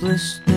useless.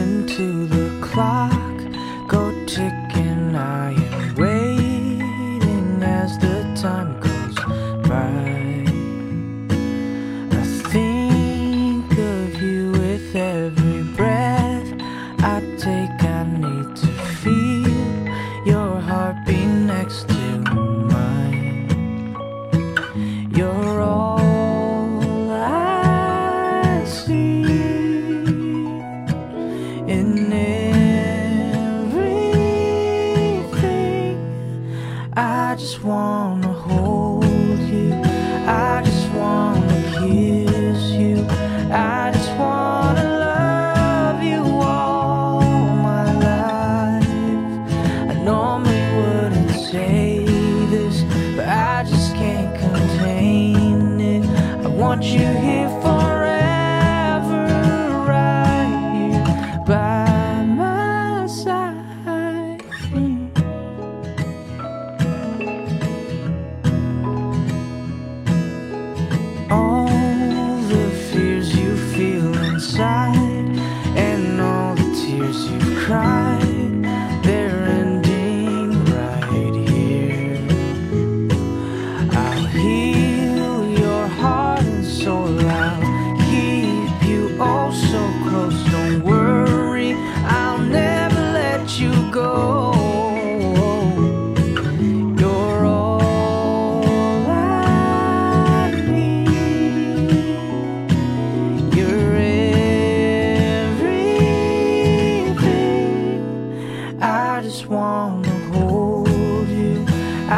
just wanna hold you. I just wanna kiss you. I just wanna love you all my life. I normally wouldn't say this, but I just can't contain it. I want you here.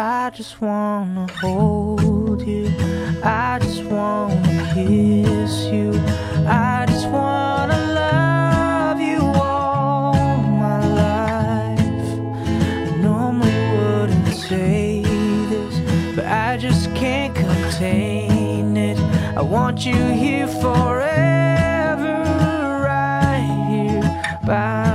I just wanna hold you. I just wanna kiss you. I just wanna love you all my life. I normally wouldn't say this, but I just can't contain it. I want you here forever, right here by.